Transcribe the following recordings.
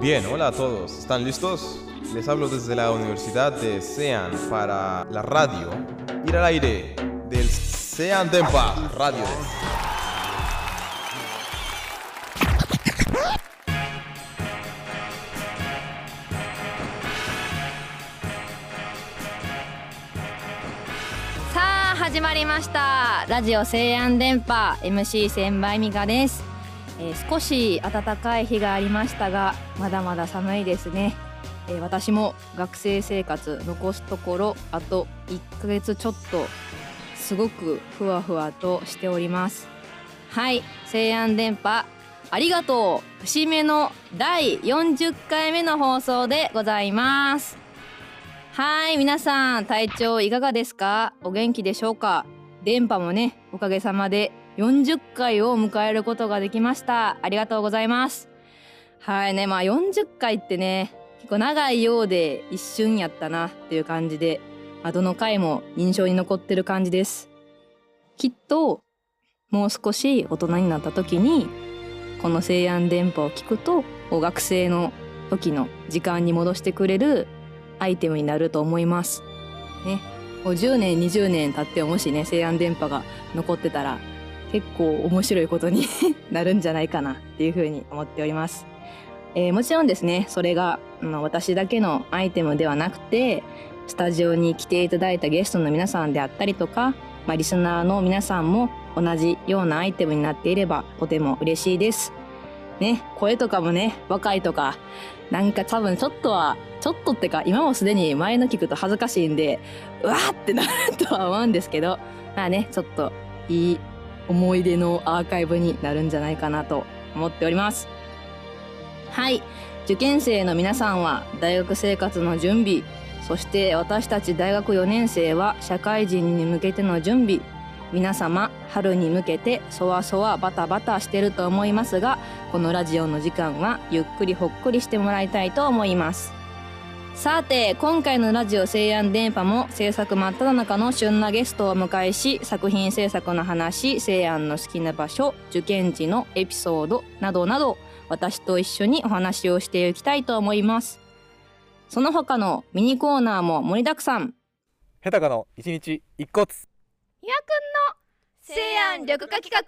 Bien, hola a todos. ¿Están listos? Les hablo desde la Universidad de Sean para la radio. Ir al aire del Sean Dempa Radio. まりました。ラジオ西安電波 MC 千倍美香です、えー少し暖かい日がありましたがまだまだ寒いですね、えー私も学生生活残すところあと1ヶ月ちょっとすごくふわふわとしております。はい西安電波ありがとう。節目の第40回目の放送でございます。はい皆さん体調いかがですか？お元気でしょうか？電波もねおかげさまで40回を迎えることができました。ありがとうございます。はいねまあ40回ってね結構長いようで一瞬やったなっていう感じで、まあ、どの回も印象に残ってる感じです。きっともう少し大人になった時にこの西安電波を聞くと学生の時の時間に戻してくれるアイテムになると思います。ね、もう10年20年経ってもしね西安電波が残ってたら結構面白いことに なるんじゃないかなっていうふうに思っております。えーもちろんですねそれが、まあ、私だけのアイテムではなくてスタジオに来ていただいたゲストの皆さんであったりとか、まあ、リスナーの皆さんも同じようなアイテムになっていればとても嬉しいです。ね、声とかもね若いとかなんか多分ちょっとはちょっとってか今もすでに前の聞くと恥ずかしいんでうわーってなるとは思うんですけどまあねちょっといい思い出のアーカイブになるんじゃないかなと思っております。はい。受験生の皆さんは大学生活の準備そして私たち大学4年生は社会人に向けての準備皆様春に向けてそわそわバタバタしてると思いますがこのラジオの時間はゆっくりほっくりしてもらいたいと思います。さて今回のラジオ西安電波も制作真っ只中の旬なゲストをお迎えし作品制作の話西安の好きな場所受験時のエピソードなどなど私と一緒にお話をしていきたいと思います。その他のミニコーナーも盛りだくさん。ヘタカの一日一骨ひやくんの西安緑化企画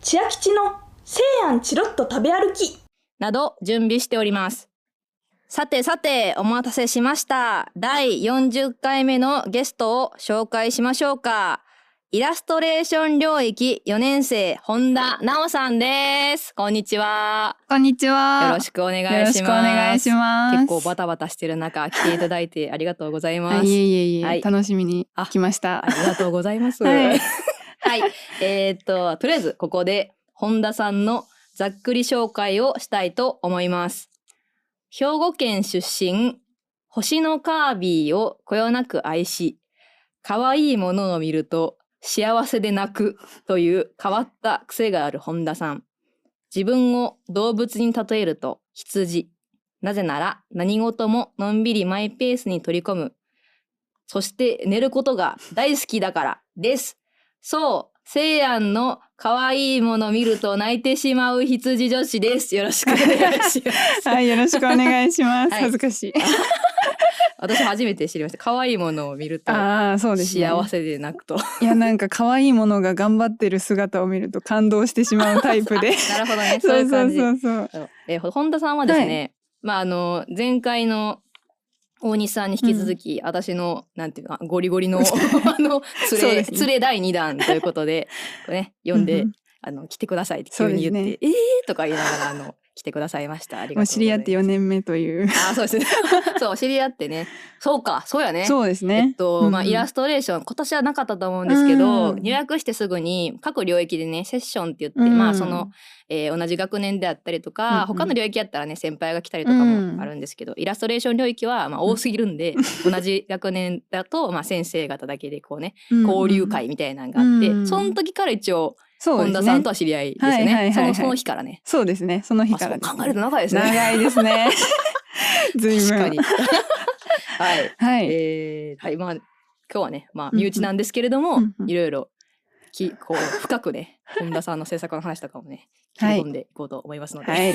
千秋吉の西安チロッと食べ歩きなど準備しております。さてさて、お待たせしました。第40回目のゲストを紹介しましょうか。イラストレーション領域4年生、本田直さんです。こんにちは。こんにちは。よろしくお願いします。よろしくお願いします。結構バタバタしてる中、来ていただいてありがとうございます。はい、いえいえいえ、はい楽しみに来ましたあ。りがとうございます。はい はい。えーっと、とりあえずここで本田さんのざっくり紹介をしたいと思います。兵庫県出身、星のカービィをこよなく愛し、可愛いものを見ると幸せで泣くという変わった癖がある本田さん。自分を動物に例えると羊。なぜなら何事ものんびりマイペースに取り込む。そして寝ることが大好きだからです。そう、西安の可愛いもの見ると泣いてしまう羊女子です。よろしくお願いします。はい、よろしくお願いします。はい恥ずかしい。私初めて知りました。可愛いものを見るとああ、そうですね。幸せで泣くと。いや、なんか可愛いものが頑張ってる姿を見ると感動してしまうタイプで。なるほどね。そういうそ感じ。うそうそう。そうえー本田さんはですね、まああの前回の大西さんに引き続き、私のなんていうかゴリゴリのあの 連れ、ね。連れ第二弾ということでこれね読んで、うんうん。あの来てくださいって急に言って、そうですえーとか言いながらあの来てくださいました。ありがとうございます。知り合って4年目という。あそうですね。そう知り合ってね。そうかそうやね。そうですね。えっと、まあ、イラスストレーション、今年はなかったと思うんですけど、うん入学してすぐに各領域でね、セッションって言って、うんまあ、その、えー同じ学年であったりとか、うんうん他の領域やったらね、先輩が来たりとかもあるんですけど、イラストレーション領域は、まあ、多すぎるんで、同じ学年だと、まあ、先生方だけでこうね、交流会みたいなのがあって、うんその時から一応、そうですね。本田さんとは知り合いですよね。はいはいはいはいその、その日からね。そうですね。その日からですね考えると長いですね。長いですね。ずいぶん。確かに。はい。はい。えーはい、まあ、今日はね、まあ、身内なんですけれども、うんうんいろいろきこう深くね本田さんの制作の話とかもね切はいり込んでいこうと思いますので、はい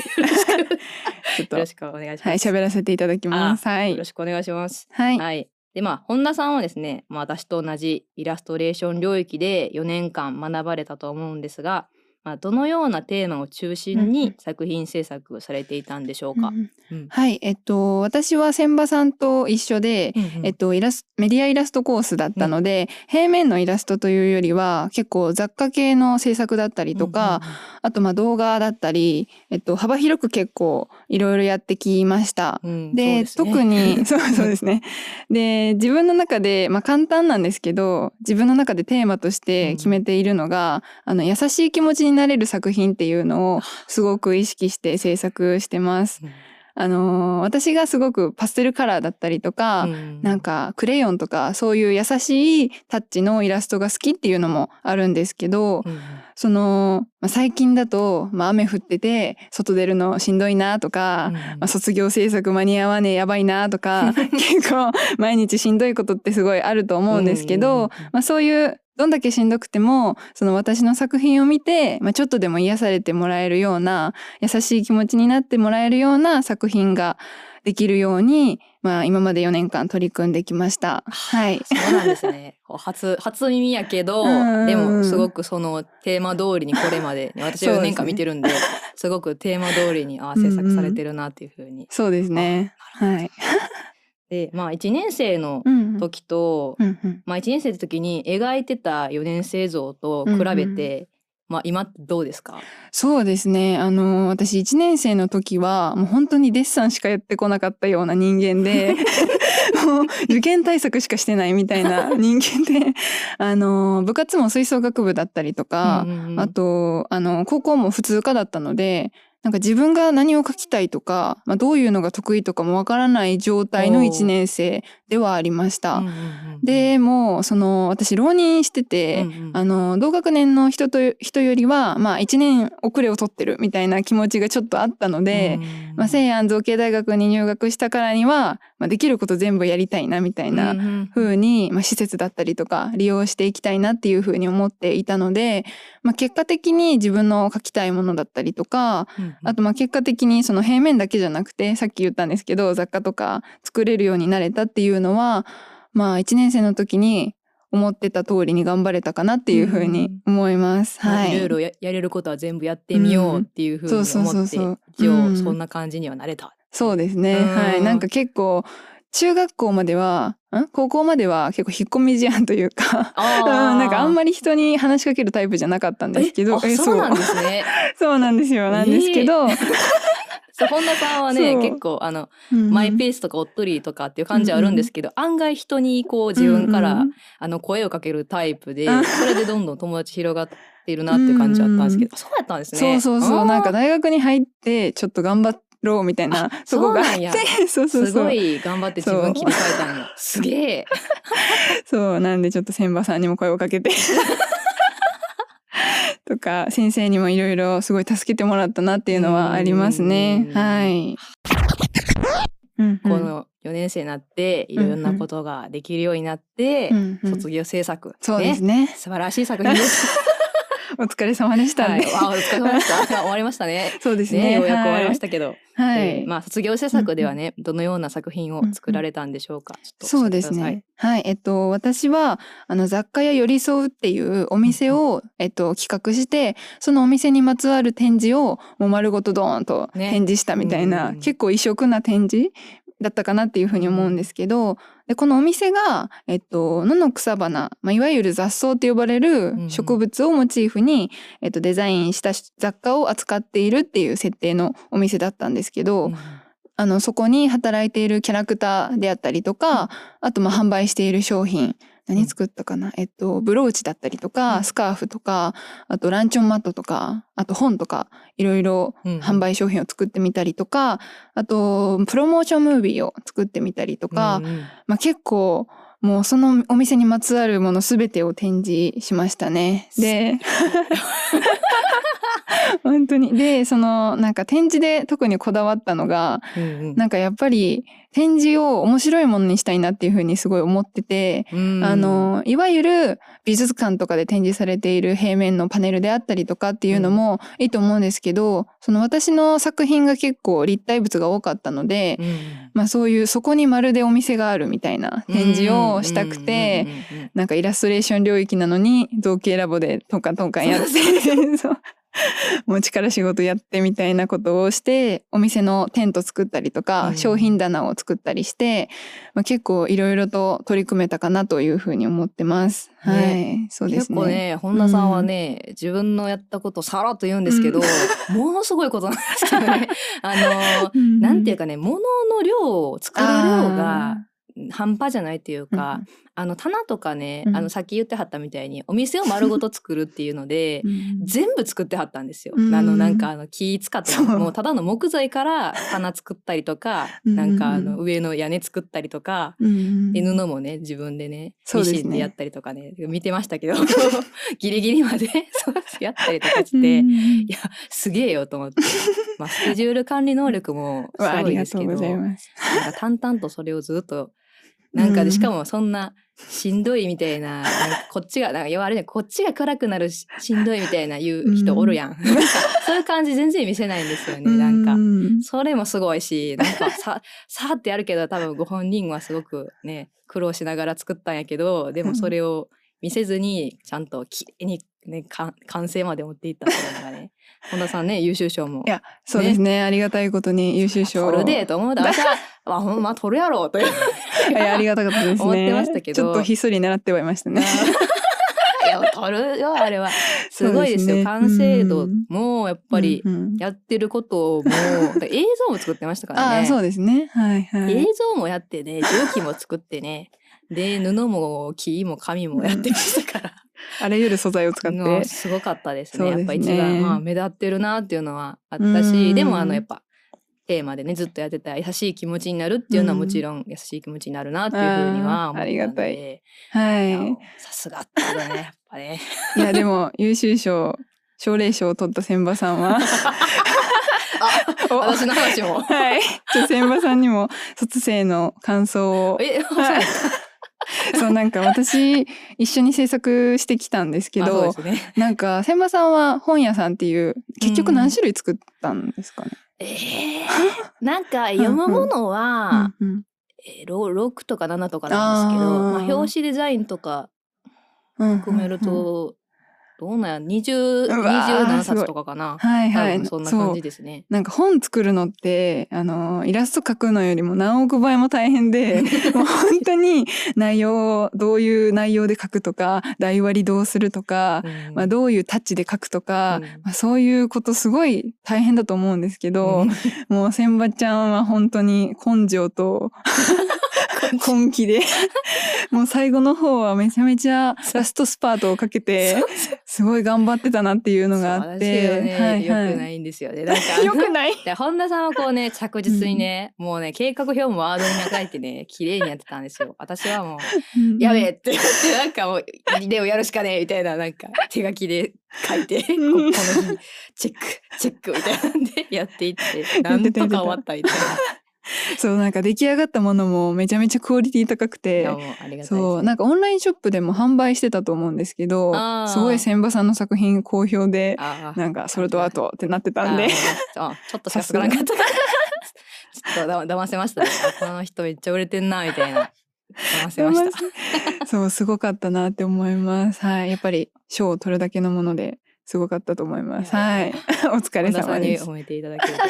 よろしくお願いします。はい喋らせていただきますはいよろしくお願いします。はいはい。でまあ本田さんはですね、まあ、私と同じイラストレーション領域で4年間学ばれたと思うんですが、まあ、どのようなテーマを中心うんうん。に作品制作されていたんでしょうか？うんうん。はいえっと私は千葉さんと一緒で、うんうん。えっと、イラスメディアイラストコースだったので、平面のイラストというよりは結構雑貨系の制作だったりとか、あとまあ動画だったり、えっと、幅広く結構いろいろやってきました。うんうんうんでね。特に そうそうですね。で自分の中で、まあ、簡単なんですけど自分の中でテーマとして決めているのが、あの優しい気持ちになれる作品っていうのをすごく意識して制作してます。うん。あのー私がすごくパステルカラーだったりとか、うん。なんかクレヨンとかそういう優しいタッチのイラストが好きっていうのもあるんですけど、うんうん。その、まあ、最近だと、まあ、雨降ってて外出るのしんどいなとか、まあ、卒業制作間に合わねえやばいなとか 結構毎日しんどいことってすごいあると思うんですけど、うんうんうん。まあ、そういうどんだけしんどくてもその私の作品を見て、まあ、ちょっとでも癒されてもらえるような優しい気持ちになってもらえるような作品ができるように、まあ、今まで4年間取り組んできました。はい、そうなんですね。初初耳やけど、うんでもすごくそのテーマ通りにこれまで、ね、私は4年間見てるんで、すごくテーマ通りにあ制作されてるなっていうふうに。そうですね。はい。で、まあ1年生のうん時と、うんうんまあ1年生の時に描いてた4年生像と比べて、まあ今どうですか？そうですね。あの、私1年生の時は、もう本当にデッサンしかやってこなかったような人間で、もう受験対策しかしてないみたいな人間で、あの、部活も吹奏楽部だったりとか、うんうんうんあと、あの、高校も普通科だったので、なんか自分が何を書きたいとか、まあ、どういうのが得意とかもわからない状態のおー。1年生ではありました。うんうんうんでもうその私浪人してて、うんうん。あの同学年の人と人よりはまあ1年遅れを取ってるみたいな気持ちがちょっとあったので、うんまあ、西安造形大学に入学したからには、まあ、できること全部やりたいなみたいなうんうん風に、まあ、施設だったりとか利用していきたいなっていう風に思っていたので、まあ、結果的に自分の書きたいものだったりとかうんうんあとまあ結果的にその平面だけじゃなくてさっき言ったんですけど雑貨とか作れるようになれたっていうのはまあ1年生の時に思ってた通りに頑張れたかなっていうふうに思います。まあはいいろいろややれることは全部やってみようっていうふうに思って、一応うんそんな感じにはなれた。そうですね。うんはい。なんか結構中学校まではん？高校までは結構引っ込み思案というか。あうん、なんかあんりまり人に話しかけるタイプじゃなかったんですけどえそう。なんですね。そうなんです よなんですけど、そう本田さんはね結構あの、うんマイペースとかおっとりとかっていう感じはあるんですけど、案外人にこう自分から、うんうんあの声をかけるタイプであそれでどんどん友達広がっているなっていう感じだったんですけど、そうやったんですね。そうそうそう。なんか大学に入ってちょっと頑張ろうみたいなとこがあって そうそうそうすごい頑張って自分切り替えたんや。すげえ。そうなんでちょっと千葉さんにも声をかけて。とか先生にもいろいろすごい助けてもらったなっていうのはありますね。うん。はい。うんこの4年生になっていろんなことができるようになって、うんうん。卒業制作、そうですね。素晴らしい作品です。お疲れ様でした。はい、ね、あお疲れ様でした。終わりましたね。そうですね。ね、ようやく終わりましはたけど、い、はい。えーまあ卒業制作ではね、どのような作品を作られたんでしょうか。そうですね。はい、えっと私はあの雑貨屋寄り添うっていうお店を、えっと企画して、そのお店にまつわる展示をもう丸ごとドーンとね。展示したみたいな、うん。結構異色な展示だったかなっていうふうに思うんですけど、でこのお店がえっと野の草花、まあいわゆる雑草って呼ばれうんる植物をモチーフに、えっとデザインした雑貨を扱っているっていう設定のお店だったんですけど。うんあのそこに働いているキャラクターであったりとか、あとまあ販売している商品何作ったかな、えっとブローチだったりとか、うん。スカーフとかあとランチョンマットとかあと本とかいろいろうん販売商品を作ってみたりとか、あとプロモーションムービーを作ってみたりとか、うんうん。まあ、結構もうそのお店にまつわるものすべてを展示しましたね。で 本当に。でそのなんか展示で特にこだわったのがうんうん。なんかやっぱり展示を面白いものにしたいなっていうふうにすごい思ってて、うん。あのいわゆる美術館とかで展示されている平面のパネルであったりとかっていうのもいいと思うんですけど、その私の作品が結構立体物が多かったので、うん。まあそういうそこにまるでお店があるみたいな展示をしたくて、うんうんうんうんなんかイラストレーション領域なのに造形ラボでトンカントンカンやって そうもう力仕事やってみたいなことをしてお店のテント作ったりとか、うん。商品棚を作ったりして、まあ、結構いろいろと取り組めたかなというふうに思ってます。はい、そうですね。結構ね本田さんはね、自分のやったことをさらっと言うんですけど、ものすごいことなんですけどね。あの うん。なんていうかね物の量を作る量があ半端じゃないっていうーか、あの棚とかね、うん。あのさっき言ってはったみたいにお店を丸ごと作るっていうので、うん全部作ってはったんですよ。うんあのなんかあの木使ってそう。もうただの木材から棚作ったりとか、うんなんかあの上の屋根作ったりとか、うんで布もね自分でねミシンでやったりとかね見てましたけど ギリギリまでそうやったりとかして、うんいやすげえよと思って、まあ、スケジュール管理能力もすごいですけど淡々とそれをずっとなんかうん。でしかもそんなしんどいみたいな なんかこっちがなんか要はあれねこっちが暗くなるし しんどいみたいな言う人おるやん、そういう感じ全然見せないんですよね。なんか。うんそれもすごいしなんかさ さーってやるけど多分ご本人はすごくね苦労しながら作ったんやけどでもそれを見せずにちゃんときれいに、ね、か完成まで持っていったっていうのがね 本田さんね優秀賞も。いやそうですね。ありがたいことに優秀賞を。取るでと思う。だ私はまあほんま取るやろうという。いやありがたかったですね。思ってましたけど。ちょっとひっそり狙ってはいましたね。いや取るよあれは。すごいですよ。ね。完成度もやっぱりうんうん。やってることも、映像も作ってましたからね。ああそうですね。はいはい。映像もやってね蒸気も作ってねで布も木も紙もやってましたから。あらゆる素材を使っもてう。すごかったですね。すねやっぱ一番、まあ、目立ってるなっていうのはあったし、うんでもあのやっぱテーマでねずっとやってた優しい気持ちになるっていうのはもちろん優しい気持ちになるなっていうふうには思ったのであーありがたいはいやさすがってことねやっぱね。い。いやでも優秀賞奨励賞を取った千葉さんは。お私の話も。はい。ちょ千葉さんにも卒生の感想を。え、はい そうなんか私一緒に制作してきたんですけどね。なんか千葉さんは本屋さんっていう結局何種類作ったんですかね、えー、なんか読むものは、うんうん。えー、ろ6とか7とかなんですけどまあ、表紙デザインとかうん。含めると、どうなんや20うわー27すごい冊とかかな。はいはい。そんな感じですね。なんか本作るのってあのイラスト描くのよりも何億倍も大変で もう本当に内容をどういう内容で書くとか台割りどうするとか、うん。まあ、どういうタッチで書くとか、うん。まあ、そういうことすごい大変だと思うんですけど、もう千葉ちゃんは本当に根性と 根気で。もう最後の方はめちゃめちゃラストスパートをかけてすごい頑張ってたなっていうのがあって。ね、はいよはい。くないんですよね。なんかよ くない。で本田さんはこうね着実にね、もうね計画表もワードに書いてね綺麗にやってたんですよ。私はもうやべえって言ってなんかもうでもやるしかねえみたいななんか手書きで書いてここの日チェックチェックみたいなんでやっていってなんとか終わったみたいな。そうなんか出来上がったものもめちゃめちゃクオリティ高くいて。そうなんかオンラインショップでも販売してたと思うんですけどすごい千葉さんの作品好評でなんかそれとあとってなってたんで。ちょっとしか作らなかった。ちょっと だ騙せましたね。あこの人めっちゃ売れてんなみたいな。騙せました。そうすごかったなって思います。はい。やっぱり賞を取るだけのものですごかったと思います。はい。お疲れ様です。褒めていただけると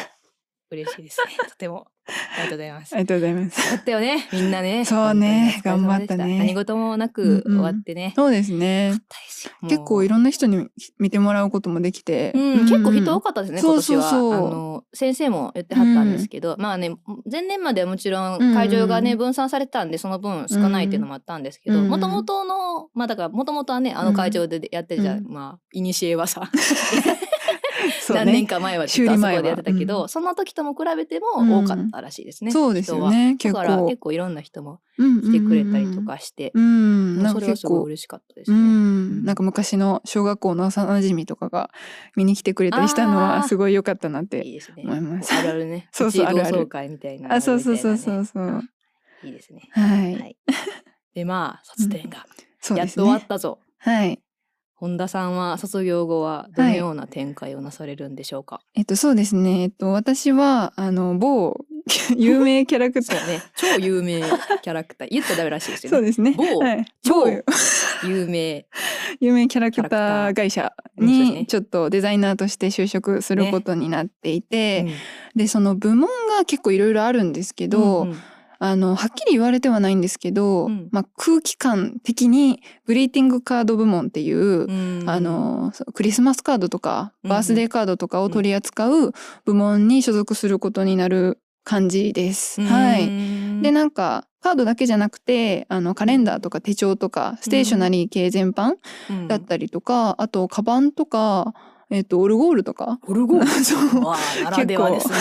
嬉しいですね。とてもありがとうございます。ありがとうございます。だったよね、みんなね。そうね頑張ったね。何事もなくうんうん。終わってね。そうですね。結構いろろんな人に見てもらうこともできて、うん、結構人多かったですね、そう今年は。そうそうあの先生も言ってはったんですけど、まあね前年まではもちろん会場がね、うん分散されてたんでその分少ないっていうのもあったんですけどうんもともとのまあだからもともとはねあの会場でやってた、うん。まあいにしえはさ。そ う何年か前はずっとあそこでやってたけど、その時とも比べても多かったらしいですね。そうですよねだから結構いろんな人もうん来てくれたりとかして、うん、なんそれはすごい嬉しかったですうね。ん、なんか昔の小学校の幼馴染とかが見に来てくれたりしたのはすごい良かったなって。思います。あるあるね。そうそうあるあるみたいなのあ、そうそうそうそうそう。いいですね。はい、はい。でまあ卒展がやっと終わっね。たぞ。はい。本田さんは卒業後はどのような展開をなされるんでしょうか？えっとそうですね。えっと私はあの某 有名キャラクター。ね。超有名キャラクター言ったらダメらしいですよね。そうですね。某はい、超某有名。有名キャラクター会社にちょっとデザイナーとして就職することになっていて、うんでその部門が結構いろいろあるんですけど、うんうんあのはっきり言われてはないんですけど、うん。まあ、空気感的にグリーティングカード部門っていう、うん。あのクリスマスカードとかうん。バースデーカードとかを取り扱う部門に所属することになる感じです。はい、でなんかカードだけじゃなくてあのカレンダーとか手帳とかステーショナリー系全般うん。だったりとか、あとカバンとか、えっとオルゴールとか。オルゴール。そう。わあならではですね。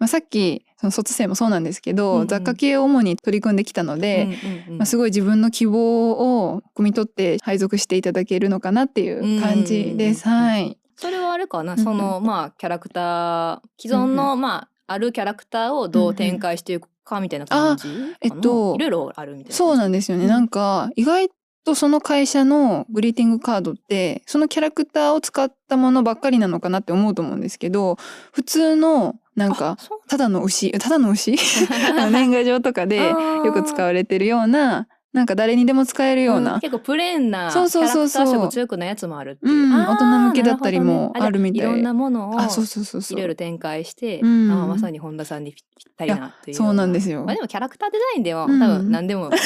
まあ、さっきその卒生もそうなんですけど、うんうん。雑貨系を主に取り組んできたので、うんうんうんまあ、すごい自分の希望を汲み取って配属していただけるのかなっていう感じです。うんはい。それはあれかな、うんうん。そのまあキャラクター既存の、まああるキャラクターをどう展開していくかみたいな感じかな、えっといろいろあるみたいなそうなんですよね。うんなんか意外とその会社のグリーティングカードってそのキャラクターを使ったものばっかりなのかなって思うと思うんですけど普通のなんかただの牛ただの牛？年賀 状とかでよく使われてるようななんか誰にでも使えるような、ん結構プレーンなキャそうそうそう。そうラクター色強くないやつもあるっていう。大人向けだったりもあるみたいじゃい。ろんなものをあそうそうそうそう。いろいろ展開して、うん。あーまさに本田さんにぴったりなっていうそうなんですよ。まあ、でもキャラクターデザインでも、うん。多分何でも、ね、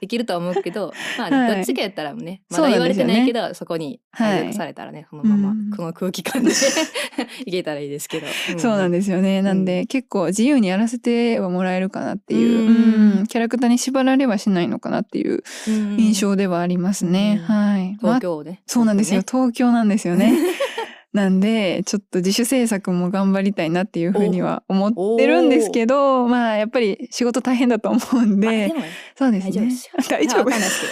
できるとは思うけど、まあ、はいどっちかやったらね、まだ言われてないけど、そこにはい配属されたらね、そのまま、うんこの空気感で いけたらいいですけど。そうなんでですよね。なんで、結構自由にやらせてはもらえるかなっていう、うんうんキャラクターに縛られはしないのかなっていうす印象ではありますね。うんはい。まあ東京ね。そうなんですよ。東東京なんですよね。なんで、ちょっと自主制作も頑張りたいなっていうふうには思ってるんですけど、まあ、やっぱり仕事大変だと思うんで、そうですね。大丈夫です。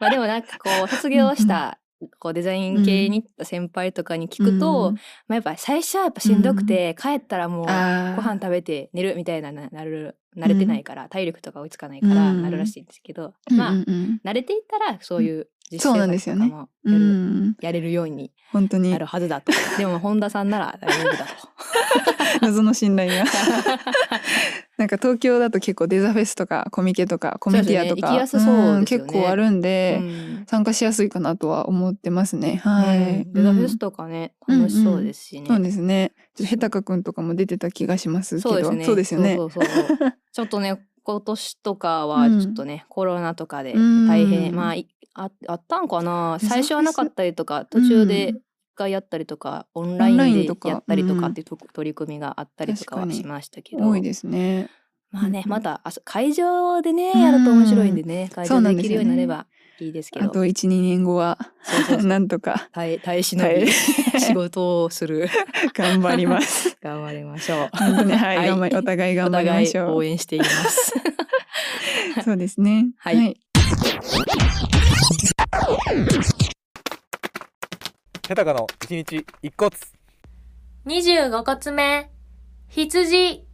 まあでもなんかこう、卒業した、こうデザイン系に行った先輩とかに聞くと、うんまあやっぱ最初はやっぱしんどくて、帰ったらもうご飯食べて寝るみたいなななる慣れてないから、体力とか追いつかないからうんなるらしいんですけど、うんまあ、慣れていったらそういう実そう習なんですよねやるん、やれるように本当になるはずだと。でも本田さんなら大丈夫だと。謎の信頼が なんか東京だと結構デザフェスとかコミケとかコミティアとか、結構あるんで、うん参加しやすいかなとは思ってますね。はい。うんデザフェスうんとかね、楽しそうですしね。そうですね。ちょっとヘタカくんとかも出てた気がしますけど。そうですね。そうですよね。そうそうそう ちょっとね、今年とかはちょっとね、コロナとかでうん大変、まあいああったんかな？最初はなかったりとか、途中で一回やったりとか、オンラインオンラインでやったりとかうんっていうと取り組みがあったりとかはしましたけど。多いですね。まあね、うんまたあそ会場でね、うんやると面白いんでね、会場でできるようになればいいですけど。あと1、2年後は、なんとか耐え耐え忍び仕事をする 頑張ります。頑張りましょう。本当に、はい、はい頑張り、お互い頑張りましょう。お互い応援しています。そうですね。はいヘタカの一日一骨25骨目、羊。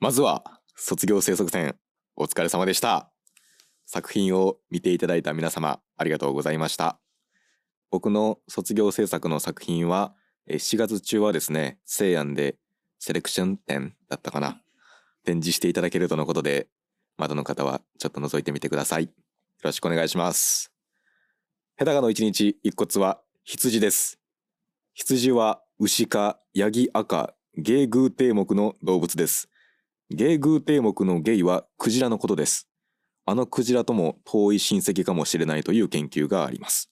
まずは卒業制作展お疲れ様でした。作品を見ていただいた皆様ありがとうございました。僕の卒業制作の作品はえー4月中はですね西安でセレクション展だったかな。展示していただけるとのことでまだの方はちょっと覗いてみてください。よろしくお願いしますヘタガの一日一骨は羊です羊は牛かヤギ赤ゲーグーテ目の動物ですゲーグーテ目のゲイはクジラのことです。あのクジラとも遠い親戚かもしれないという研究があります。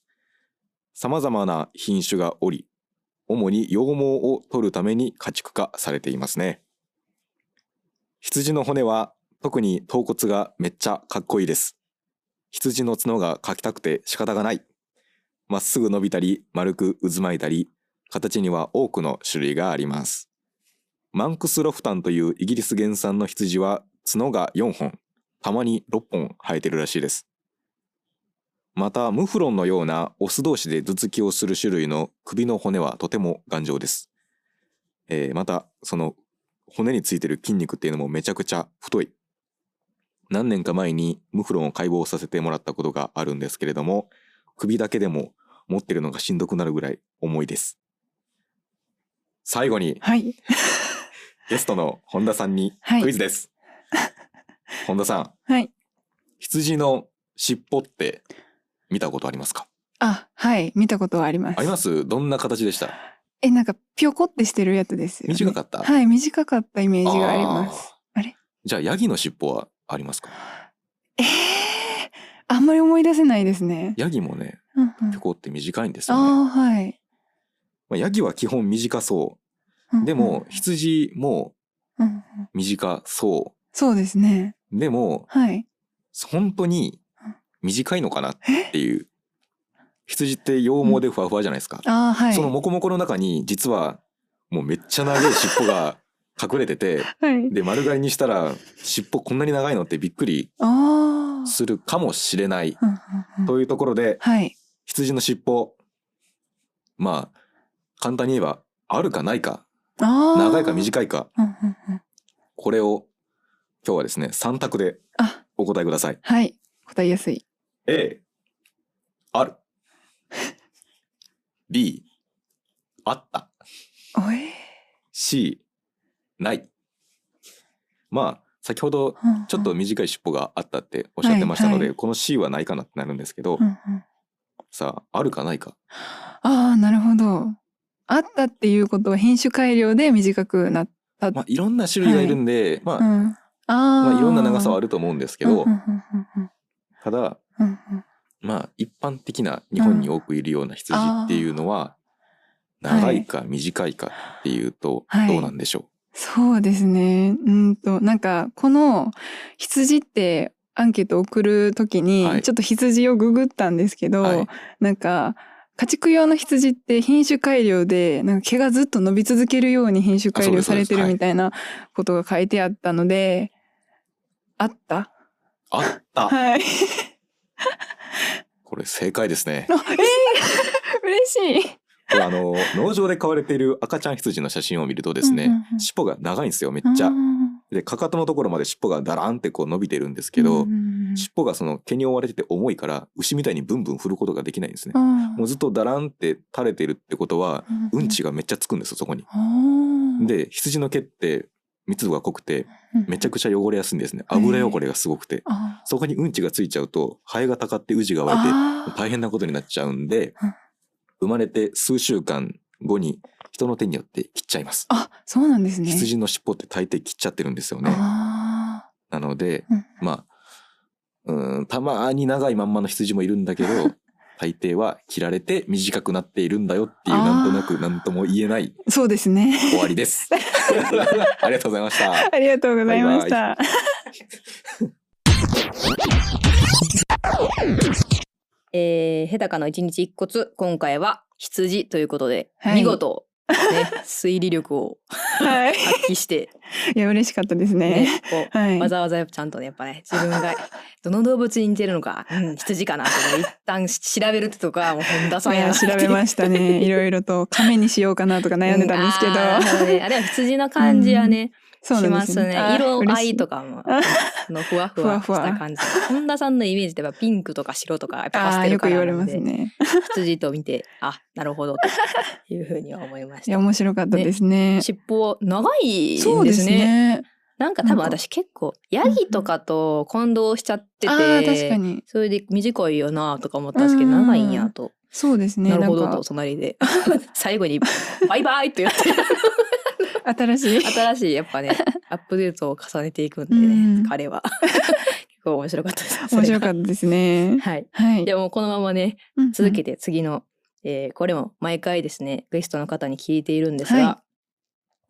様々な品種がおり、主に羊毛を取るために家畜化されていますね。羊の骨は特に頭骨がめっちゃかっこいいです。羊の角が描きたくて仕方がない。まっすぐ伸びたり、丸く渦巻いたり、形には多くの種類があります。マンクスロフタンというイギリス原産の羊は角が4本たまに6本生えてるらしいです。またムフロンのようなオス同士で頭突きをする種類の首の骨はとても頑丈です、えーまたその骨についてる筋肉っていうのもめちゃくちゃ太い。何年か前にムフロンを解剖させてもらったことがあるんですけれども首だけでも持ってるのがしんどくなるぐらい重いです最後にはい。ゲストの本田さんにはいクイズです、本田さんはい。羊の尻尾って見たことありますか？あ、はい。見たことはあります。あります？どんな形でした？え、なんか、ぴょこってしてるやつですよ、ね。短かった？はい。短かったイメージがあります。あれ？じゃあヤギの尻尾はありますか？ええあんまり思い出せないですね。ヤギもねうんうんピョコって短いんですよね、ああ、はい。まあ、ヤギは基本短そうでも羊もうんうん、短そそうですね。うでもはい。本当に短いのかなっていう羊って羊毛でふわふわじゃないですか、ああ、はい。そのモコモコの中に実はもうめっちゃ長い尻尾が隠れてて はい。で丸刈りにしたら尻尾こんなに長いのってびっくり。するかもしれないというところではい。羊の尻尾まあ簡単に言えばあるかないか。長いかい。短いかこれを今日はですね3択であ、お答えくださいはい。答えやすい。A ある B あったおえ C ないまあ先ほどちょっと短い尻尾があったっておっしゃってましたので、はいはい。この C はないかなってなるんですけど、うんうん。さああるかないか？ああ、なるほど。あったっていうことは品種改良で短くなった。まあいろんな種類がいるんで、まあ、うん、ああ、まあいろんな長さはあるると思うんですけど、うんただうんうん。まあ一般的な日本に多くいるような羊っていうのは、長いか短いかっていうとはい。どうなんでしょそうですね。うんと、なんか、この羊ってアンケート送るときに、はいちょっと羊をググったんですけど、はいなんか、家畜用の羊って品種改良で、なんか毛がずっと伸び続けるように品種改良されてるみたいなことが書いてあったので、あった？うあったはい。これ正解ですね 嬉しい。あの農場で飼われている赤ちゃん羊の写真を見るとですね、うんうんうん。尻尾が長いんですよめっちゃ。う。んでかかとのところまで尻尾がダランってこう伸びてるんですけど、うんうん尻尾がその毛に覆われてて重いから牛みたいにブンブン振ることができないんですね。うん。もうずっとダランって垂れてるってことはうんうんちがめっちゃつくんですよそこに。で羊の毛って密度が濃くてめちゃくちゃ汚れやすいんですね。油汚れがすごくて。あそこにうんちがついちゃうとハエがたかってウジが湧いて大変なことになっちゃうんでうん生まれて数週間後に人の手によって切っちゃいます。あ、そうなんですね。羊の尻尾って大抵切っちゃってるんですよね。あなのでーうんまあうーんたまに長いまんまの羊もいるんだけど 大抵は切られて短くなっているんだよっていうなんとなく何とも言えないそうですね。終わりです。ありがとうございました。ありがとうございました。バ えー、ヘタカの一日一骨今回は羊ということで、はい見事ね 推理力をはい。発揮していや、嬉しかったですねね。こうはい。わざわざちゃんとねやっぱね自分がどの動物に似てるのか、うん、羊かなっていうのを一旦調べるってとこはもう本田さんや調べましたね。いろいろと亀にしようかなとか悩んでたんですけど。うんあねあでも羊の感じはね、そうしなんですよますね色合いとか。かものふわふわ した感じ本田さんのイメージってやっぱピンクとか白とかやっぱパああー、ステルよく言われカラーなんでますね。羊と見てあなるほどというふうには思いましいや、た面白かったですね。尻尾長いんそうですねね。なんか多分私結構ヤギとかと混同しちゃってて、確かに。それで短いよなとか思ったんですけどうん長いんやと、そうですね。なるほどと隣で 最後にバイバイと言って新しい。新しいやっぱね アップデートを重ねていくんでね、うん。彼は。結構面白かったです面白かっったですね。はい。はい。でもこのままねうん続けて次の、えーこれも毎回ですねゲストの方に聞いているんですが、は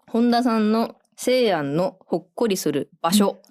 本田さんの西安のほっこりする場所、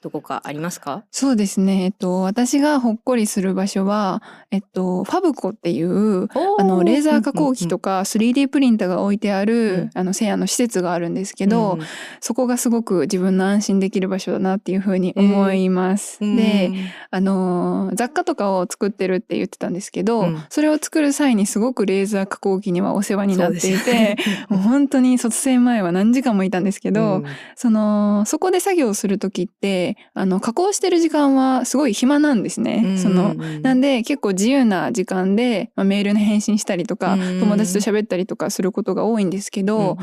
どこかありますか？そうですね。えっと、私がほっこりする場所は、えっと、ファブコっていう、あの、レーザー加工機とか 3D プリンターが置いてある、うん。あの、西安の施設があるんですけど、そこがすごく自分の安心できる場所だなっていうふうに思います。で、あのー雑貨とかを作ってるって言ってたんですけど、うん。それを作る際にすごくレーザー加工機にはお世話になっていて、もう本当に卒生前は何時間もいたんですけど、その、そこで作業するときって、あの、加工してる時間はすごい暇なんですね。その、なんで結構自由な時間で、まあ、メールの返信したりとか、うん友達と喋ったりとかすることが多いんですけど、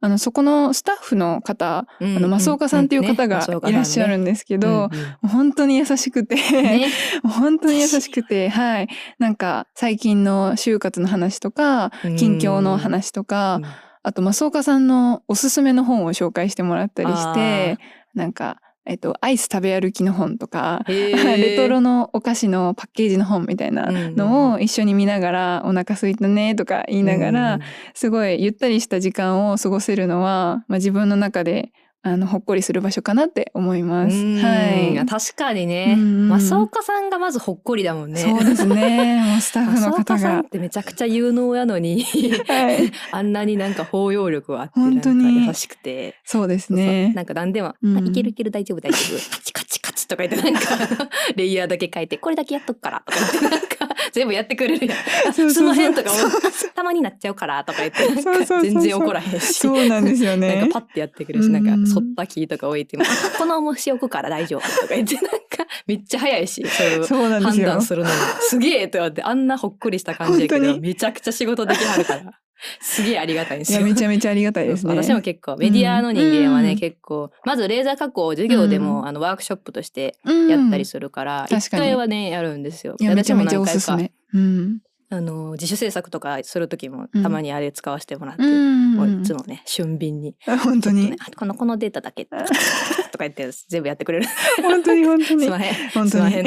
あの、そこのスタッフの方、あの、増岡さんっていう方がいらっしゃるんですけど、もう本当に優しくて、本当に優しくて、はい。なんか、最近の就活の話とか、近況の話とか、あと、増岡さんのおすすめの本を紹介してもらったりして、なんか、えっと、アイス食べ歩きの本とか、レトロのお菓子のパッケージの本みたいなのを一緒に見ながら、お腹空いたねとか言いながら、すごいゆったりした時間を過ごせるのは、まあ、自分の中であのほっこりする場所かなって思います。はい。確かにね。うん増岡さんがまずほっこりだもんね。そうですね。もうスタッフの方がさんっ。てめちゃくちゃ有能やのに、はい。あんなになんか包容力があって、本当に優しくて。そうですね。なんか何でも、うんあいけるいける大丈夫大丈夫。カチカチカチとか言ってなんか、レイヤーだけ書いて、これだけやっとくからとか言ってなんか、全部やってくれるやん。あ そうそうそうすまへんとかも、たまになっちゃうからとか言って、なんか全然怒らへんし。そうなんですよなんねか。パッてやってくれるし、なんかうんそった木とか置いても、あこの重し置くから大丈夫とか言って、なんかめっちゃ早いし、そう判断するのに。すげえとかって、あんなほっこりした感じやけど、めちゃくちゃ仕事できはるから、すげえありがたいんですいや、よ。めちゃめちゃありがたいですね。私も結構メディアの人間はね、うん結構まずレーザー加工を授業でも、うんあのワークショップとしてうんやったりするから一、確かに回はねやるんですよ。めちゃめちゃおすすめ。うん。あの自主制作とかする時もうんたまにあれ使わせてもらって、うんもういつもね俊敏に、本当にこのこのデータだけとか言って全部やってくれる。本当に 本当に。すまへん本当にすまへん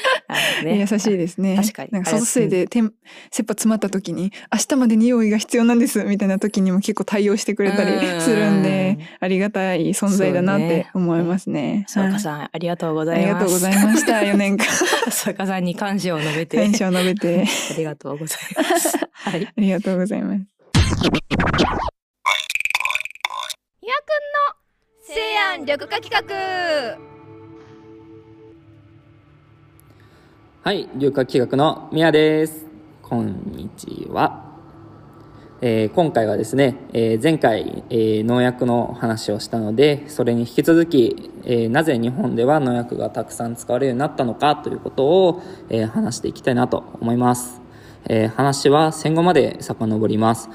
ね優しいですね。確かになんか卒生でてん切羽詰まった時に、明日までに用意が必要なんですみたいな時にも結構対応してくれたりするんで、ありがたい存在だなって思いますね。そうかはいさんありがとうござありいます。がとうございました。4年間。そうかさんに感謝を述べて。感謝を述べて。ありがとうございます。はい。ありがとうございます。ひやくんの西安緑化企画はい、留学企画の宮です。こんにちは。えー今回はですね、えー前回、えー農薬の話をしたので、それに引き続き、えーなぜ日本では農薬がたくさん使われるようになったのかということを、えー話していきたいなと思います。えー話は戦後まで遡ります。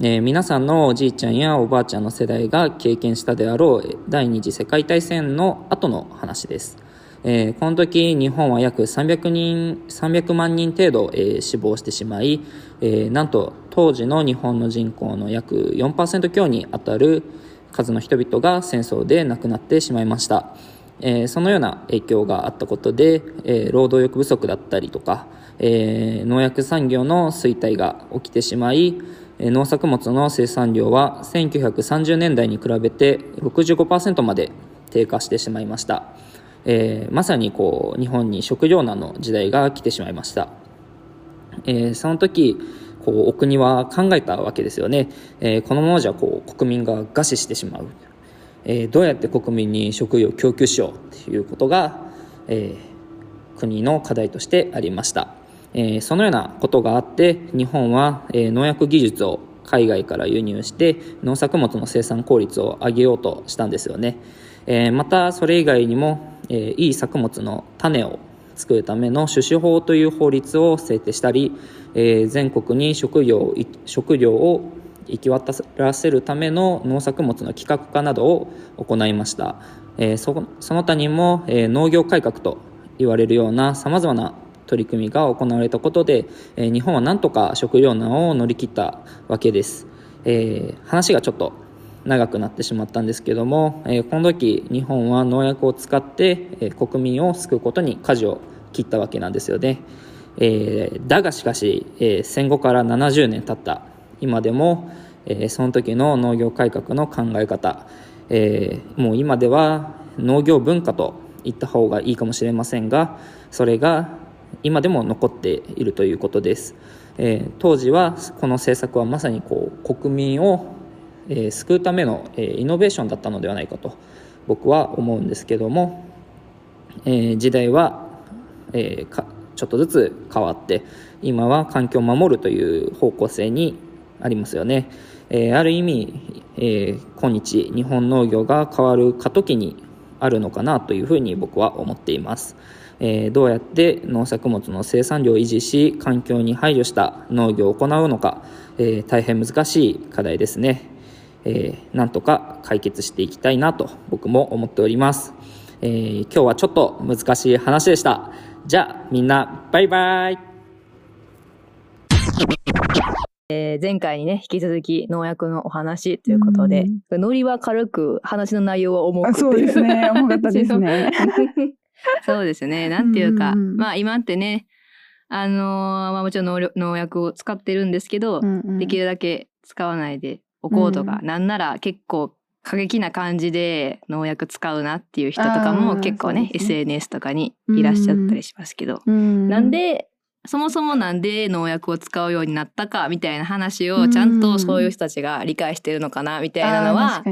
えー皆さんのおじいちゃんやおばあちゃんの世代が経験したであろうえ第二次世界大戦の後の話です。えーこの時日本は約300人300万人程度、えー死亡してしまい、えーなんと当時の日本の人口の約4%強にあたる数の人々が戦争で亡くなってしまいました、えーそのような影響があったことで、えー労働力不足だったりとか、えー農薬産業の衰退が起きてしまい農作物の生産量は1930年代に比べて65%まで低下してしまいました、えーまさにこう日本に食糧難の時代が来てしまいました、えーその時こうお国は考えたわけですよね、えーこのままじゃこう国民が餓死してしまう、えーどうやって国民に食料を供給しようっていうことが、えー国の課題としてありました、えーそのようなことがあって日本は、えー農薬技術を海外から輸入して農作物の生産効率を上げようとしたんですよね、えーまたそれ以外にも、えーいい作物の種を作るための種子法という法律を制定したり、えー全国に食料を食料を行き渡らせるための農作物の規格化などを行いました、えーそその他にも、えー農業改革と言われるようなさまざまな取り組みが行われたことで、えー日本はなんとか食糧難を乗り切ったわけです、えー話がちょっと長くなってしまったんですけども、えこの時日本は農薬を使って、え国民を救うことに舵を切ったわけなんですよね、えーだがしかし、え戦後から70年経った。今でも、えその時の農業改革の考え方、えーもう今では、農業文化と言った方がいいかもしれませんがそれが今でも残っているということです、えー当時はこの政策はまさにこう国民を、えー救うための、えーイノベーションだったのではないかと僕は思うんですけども、えー時代は、えーかちょっとずつ変わって今は環境を守るという方向性にありますよね、えーある意味、えー今日日本農業が変わる過渡期にあるのかなというふうに僕は思っています、えーどうやって農作物の生産量を維持し環境に配慮した農業を行うのか、え大変難しい課題ですね、えーなんとか解決していきたいなと僕も思っております、えー今日はちょっと難しい話でした。じゃあみんなバイバイ。えー前回にね、引き続き農薬のお話ということで、ノリは軽く、話の内容は重くあそうですね。重かったですね。そうですね。なんていうか、うんうんまあ今ってね、あのーまあもちろん農薬農薬を使ってるんですけど、できるだけ使わないでおこうとか、うなんなら結構過激な感じで農薬使うなっていう人とかあもー結構ねね。SNS とかにいらっしゃったりしますけど、うん。なんでそもそもなんで農薬を使うようになったかみたいな話をちゃんとそういう人たちが理解してるのかなみたいなのは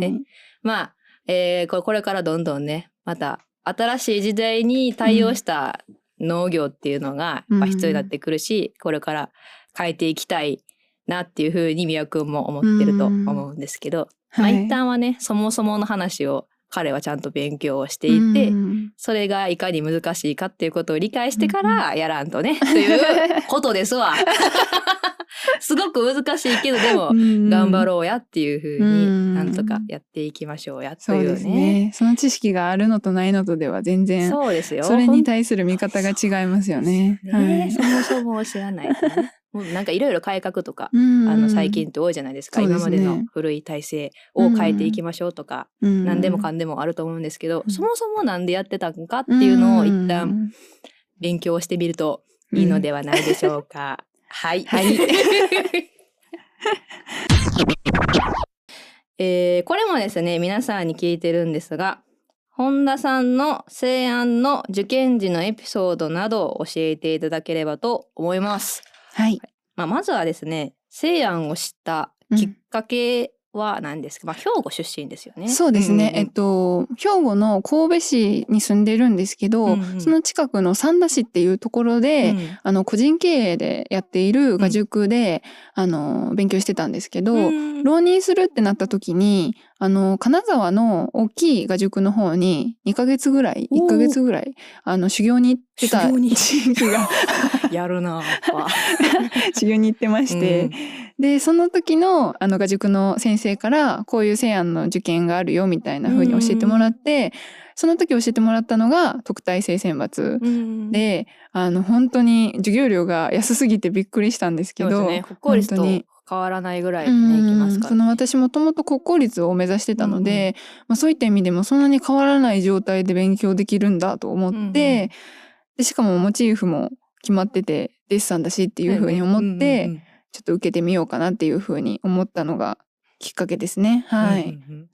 まあ、えーここれからどんどんねまた新しい時代に対応した農業っていうのが必要になってくるし、これから変えていきたいなっていうふうに宮くんも思ってると思うんですけど、まあはい一旦はねそもそもの話を彼はちゃんと勉強をしていて、うん。それがいかに難しいかっていうことを理解してからやらんとね、ということですわ。すごく難しいけどでもうん頑張ろうやっていうふううんになんとかやっていきましょうやとそういうね。ですねその知識があるのとないのとでは全然そうですよ。それに対する見方が違いますよね。ねはいそもそも知らないとね。もうなんかいろいろ改革とか、うんあの最近って多いじゃないですか。ね今までの古い体制を変えていきましょうとか、うん何でもかんでもあると思うんですけど、そもそもなんでやってたんかっていうのを一旦勉強してみるといいのではないでしょうか。はい。はい。えーこれもですね、皆さんに聞いてるんですが、本田さんの西安の受験時のエピソードなどを教えていただければと思います。はい。まあ、まずはですね、西安を知ったきっかけは何ですか、まあ、兵庫出身ですよね。そうですね、んんえっと兵庫の神戸市に住んでるんですけど、うんうん。その近くの三田市っていうところで、うん。あの個人経営でやっている画塾で、あの勉強してたんですけど、うん。浪人するってなった時にあの金沢の大きい画塾の方に2ヶ月ぐらい1ヶ月ぐらいあの修行に行ってた修行に。地域が やるなやっぱ。修行に行ってまして、うんでその時のあの画塾の先生からこういう西安の受験があるよみたいな風に教えてもらって、その時教えてもらったのが特待生選抜で、あの本当に授業料が安すぎてびっくりしたんですけど、ね、変わらないぐらいね、いきますから、その私もともと国公立を目指してたので、まあ、そういった意味でもそんなに変わらない状態で勉強できるんだと思って、でしかもモチーフも決まっててデッサンだしっていうふうに思って、うんうんうんちょっと受けてみようかなっていうふうに思ったのがきっかけですね。はい。うんうんうん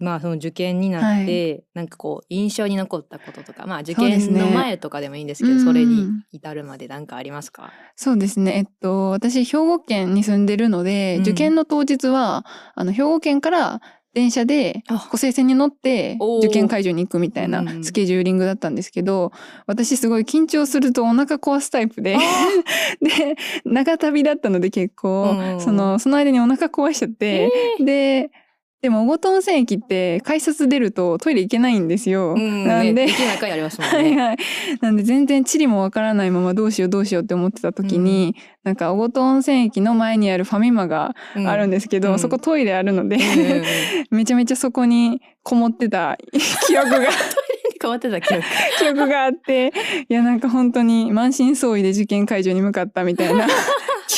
まあその受験になって、なんかこう印象に残ったこととかまあ受験の前とかでもいいんですけどうんそれに至るまで何かありますか？そうですね。えっと、私、兵庫県に住んでるので、うん受験の当日は、あの、兵庫県から電車で、湖西線に乗って、受験会場に行くみたいなうん。スケジューリングだったんですけど、私すごい緊張するとお腹壊すタイプで、で、長旅だったので結構、うんその、その間にお腹壊しちゃって、で、でも、小言温泉駅って改札出るとトイレ行けないんですよ。うんなんで、ねない回ありますもんね。はいはい。なんで全然地理もわからないままどうしようどうしようって思ってた時に、なんか小言温泉駅の前にあるファミマがあるんですけど、うん。そこトイレあるので、うんうんうん。めちゃめちゃそこにこもってた記憶が。変わってた記憶。記憶があっていやなんか本当に満身創痍で受験会場に向かったみたいな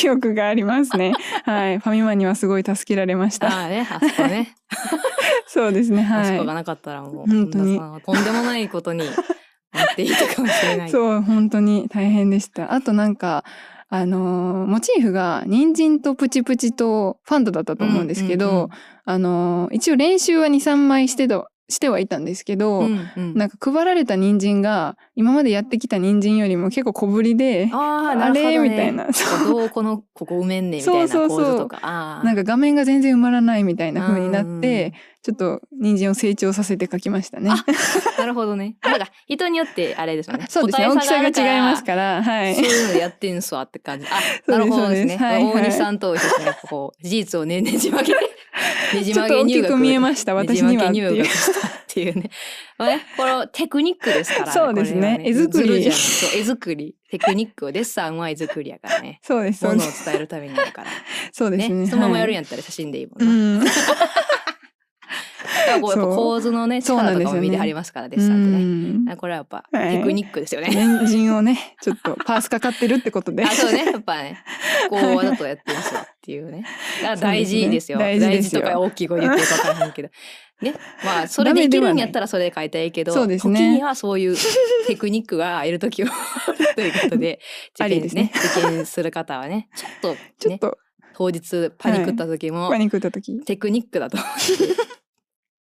記憶がありますね。はい、ファミマにはすごい助けられました。ああねあそこね そうですね。あそこがはなかったらもう本当にとんでもないことに なっていたかもしれないい。そう本当に大変でした。あとなんかあのーモチーフが人参とプチプチとファンドだったと思うんですけど、あのー一応練習は23枚してたしてはいたんですけど、うんうん。なんか配られた人参が今までやってきた人参よりも結構小ぶりであ ね。れみたいな。そうどうこのここ埋めんねんみたいなそうそうそう。構図とか。あー。なんか画面が全然埋まらないみたいな風になってちょっと人参を成長させて書きましたね。なるほどね。なんか。人によってあれですよね。そうですね。大きさが違いますからはい。そういうのやってんすわって感じ。あなるほどです。ねそうですはいはい。大西さんと一緒にやっぱこう事実をねねじ曲げ ねじちょっと大きく見えました私には。っていうっていうね。まあねこのテクニックですからそうですね。絵作り。そう絵作り。テクニックをデッサンは絵作りやからね。そうです。ものをです伝えるためにだから。そうですね。そのままやるんはいやったら写真でいいもんうな、んだからこうやっぱ構図のね力とかも見てはりますからデッサンってね。これはやっぱはい。テクニックですよね、人参をねちょっとパースかかってるってことで。あ、そうね。やっぱね、こうわざとやってますわっていうね。大事ですよ。大事とか大きい声言ってるか分からへんけど。ね。まあ、それできるんやったらそれで書いたらいいけど、そうですね。時にはそういうテクニックがいる時もあるということで、あ受験ですね、受験する方はね、ちょっと、ね、ちょっと。当日パニックった時も、パニックった時。テクニックだと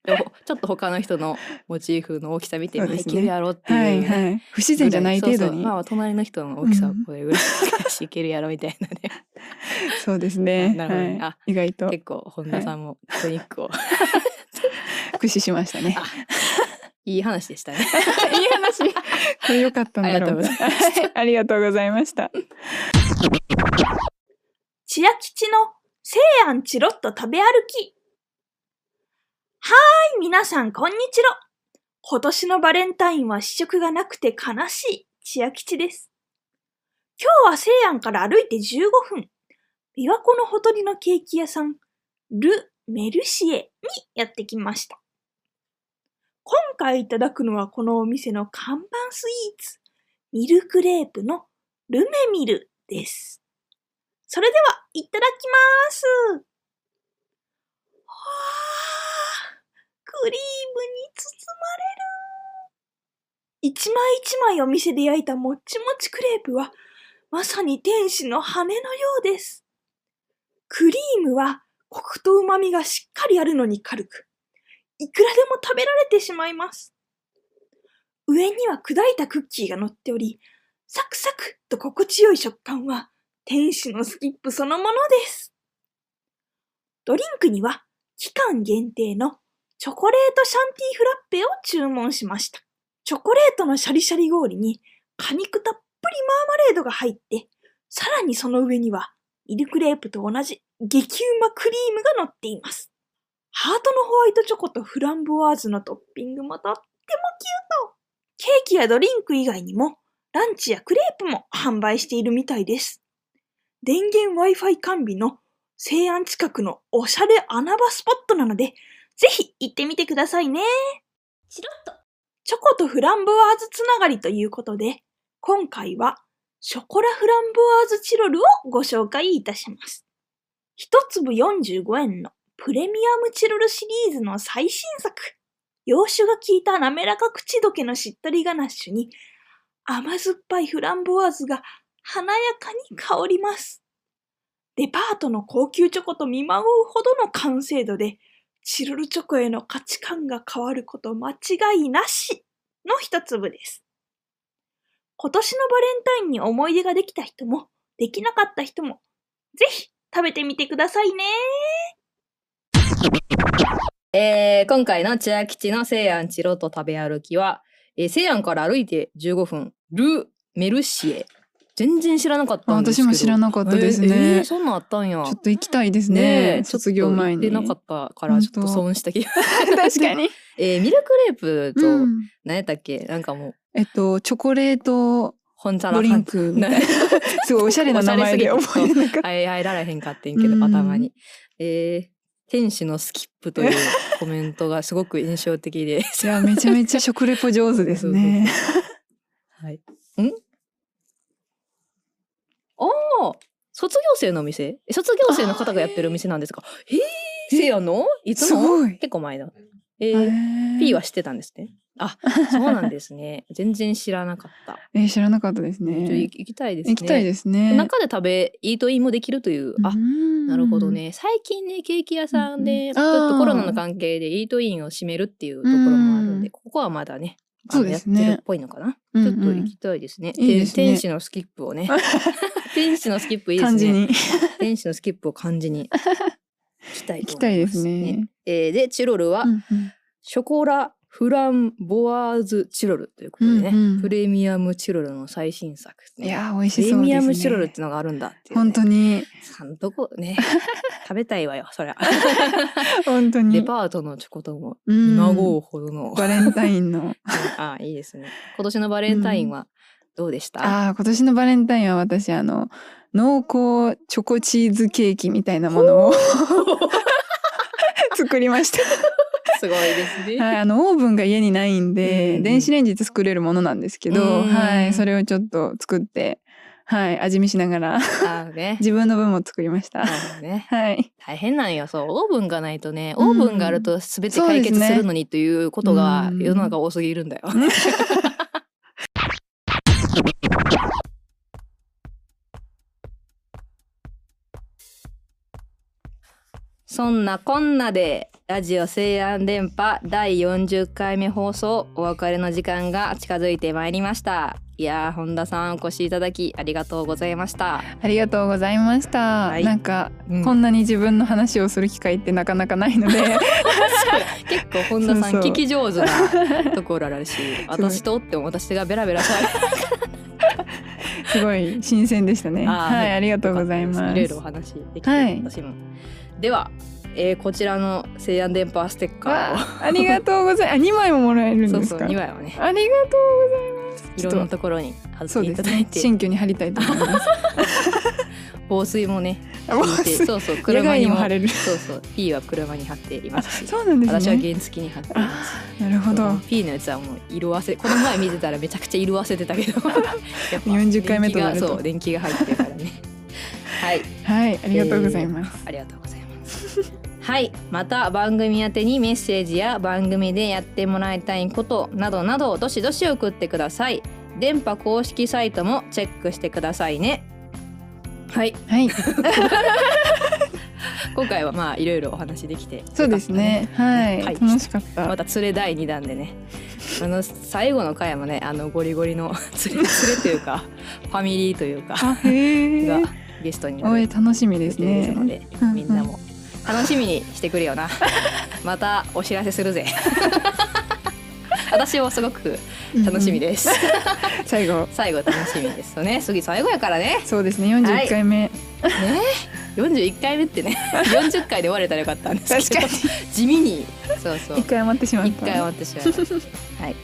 ちょっと他の人のモチーフの大きさ見て、るやろっていう、はいはい。不自然じゃない程度に。そうそう。まあ隣の人の大きさうんこれぐらいしいけるやろみたいなね。そうですね。なるほどね。はい。あ意外と。結構本田さんもテクニックを、駆使しましたね。いい話でしたね。いい話。これ良かったんだろう。ありがとうございまはい。ありがとうございました。千秋吉の西安チロッと食べ歩き。はーい、皆さん、こんにちは。今年のバレンタインは試食がなくて悲しい千秋吉です。今日は西安から歩いて15分、琵琶湖のほとりのケーキ屋さん、ル・メルシエにやってきました。今回いただくのはこのお店の看板スイーツ、ミルクレープのルメミルです。それでは、いただきます。はあ、クリームに包まれる。一枚一枚お店で焼いたもっちもちクレープは、まさに天使の羽のようです。クリームはコクと旨味がしっかりあるのに軽く、いくらでも食べられてしまいます。上には砕いたクッキーが乗っており、サクサクと心地よい食感は天使のスキップそのものです。ドリンクには期間限定のチョコレートシャンティーフラッペを注文しました。チョコレートのシャリシャリ氷に果肉たっぷりマーマレードが入って、さらにその上にはミルクレープと同じ激うまクリームが乗っています。ハートのホワイトチョコとフランボワーズのトッピングもとってもキュートケーキやドリンク以外にもランチやクレープも販売しているみたいです。電源 Wi-Fi 完備の西安近くのおしゃれ穴場スポットなので、ぜひ行ってみてくださいね。チロッと。チョコとフランボワーズつながりということで、今回はショコラフランボワーズチロルをご紹介いたします。一粒45円のプレミアムチロルシリーズの最新作。洋酒が効いた滑らか口どけのしっとりガナッシュに甘酸っぱいフランボワーズが華やかに香ります。デパートの高級チョコと見まごうほどの完成度で、チロルチョコへの価値観が変わること間違いなしの一粒です。今年のバレンタインに思い出ができた人も、できなかった人も、ぜひ食べてみてくださいね。えー、今回の千秋吉の西安チロと食べ歩きは、えー、西安から歩いて15分、ル・メルシエ。全然知らなかった私も知らなかったですね。えーえーそんなんあったんや。ちょっと行きたいですね。ねえ卒業前に。なかったからちょっと損した気が。確かに、えーミルクレープと、うん。何やったっけ？なんかもう。えっとチョコレート本皿ドリンク すごいおしゃれな名前で覚えてなかった。はい入られへんかってんけどうん。頭に。えー天使のスキップというコメントがすごく印象的で。いやめちゃめちゃ食レポ上手ですね。はい。ん？おー卒業生のお店？え卒業生の方がやってるお店なんですか？えー、せやの？いつの？結構前だえー、P は知ってたんですね。あ、そうなんですね。全然知らなかった。えー、知らなかったですね。行きたいですね。行きたいですね。中で食べ、イートインもできるという。あ、ななるほど。ね。最近ね、ケーキ屋さんで、うんちょっとコロナの関係でイートインを閉めるっていうところもあるんで、うんここはまだね、あのそうですねやってるっぽいのかな？うんうんちょっと行きたいですね。いいですね天使のスキップをね。天使のスキップいいですね。天使のスキップを感じに。行きたいと思います、行きたいですね。えーで、チロルは、うんうんショコラフランボワーズチロルということでね、うんうんプレミアムチロルの最新作ね。いやー、美味プレしそうですね。ミアムチロルってのがあるんだってね。本当に、さんとこね、食べたいわよ、そりゃ。本当に。デパートのチョコとも、うん今号ほどの。バレンタインの。あいいですね。今年のバレンタインはどうでした、ああ、今年のバレンタインは私、あの、濃厚チョコチーズケーキみたいなものを 作りました。すごいですね。はい、あのオーブンが家にないんで、うん電子レンジで作れるものなんですけど、うんはい、それをちょっと作って、はい、味見しながらあね。自分の分も作りました。あね。はい、大変なんよ。そう。オーブンがないとね、オーブンがあると全て解決するのにということがうん世の中多すぎるんだよ。そんなこんなでラジオ西安電波第40回目放送お別れの時間が近づいてまいりました。いやー本田さんお越しいただきありがとうございました。ありがとうございました。はい。なんか、うん。こんなに自分の話をする機会ってなかなかないので、結構本田さん聞き上手なところあるし私とっても私がベラベラしゃ すごい新鮮でしたね。あーはい、ありがとうございます。いろいろお話できて、はい。私も。では、えーこちらの西安電波ステッカーをわあありがとうございます。あ、二枚ももらえるんそうですか？そう2枚をねありがとうございます。いろんなところに貼ってい。ただいて、新居に貼りたいと思います。防水もねそうそう野車にも貼れる。そうそう P は車に貼っていますしそうなんですね。私は原付に貼っていますなるほど。P のやつはもう色あせこの前見てたらめちゃくちゃ色あせてたけど やっぱ40回目となるとそう電気が入ってるからね はいはい、ありがとうございます。ありがとうございますはいまた番組宛てにメッセージや番組でやってもらいたいことなどなどどしどし送ってください電波公式サイトもチェックしてくださいねはいはい、今回はまあいろいろお話できてよかったそうですね。はい、はい楽しかった。また連れ第2弾でねあの最後の回もねあのゴリゴリの 連れ連れというかファミリーというかが。ゲストになおい、る楽しみですね。みんなも楽しみにしてくれよな。またお知らせするぜ。私はすごく楽しみです、最後。最後楽しみですよね。次最後やからね。そうですね、四十一回目。ね？41回目ってね。40回で終われたらよかったんですけど。確か地味に。そうそう。一回余ってしまった。一回終わってしまいました。はい、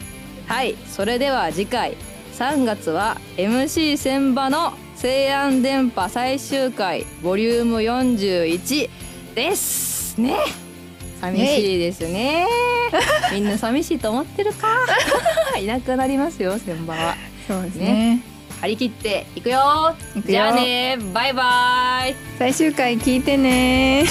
はい、それでは次回。3月は MC 千葉の西安電波最終回ボリューム41ですね。寂しいですね。みんな寂しいと思ってるか？いなくなりますよ千葉は。そうですね。張り切っていくよ。いくよ。じゃあね。バイバイ。最終回聞いてね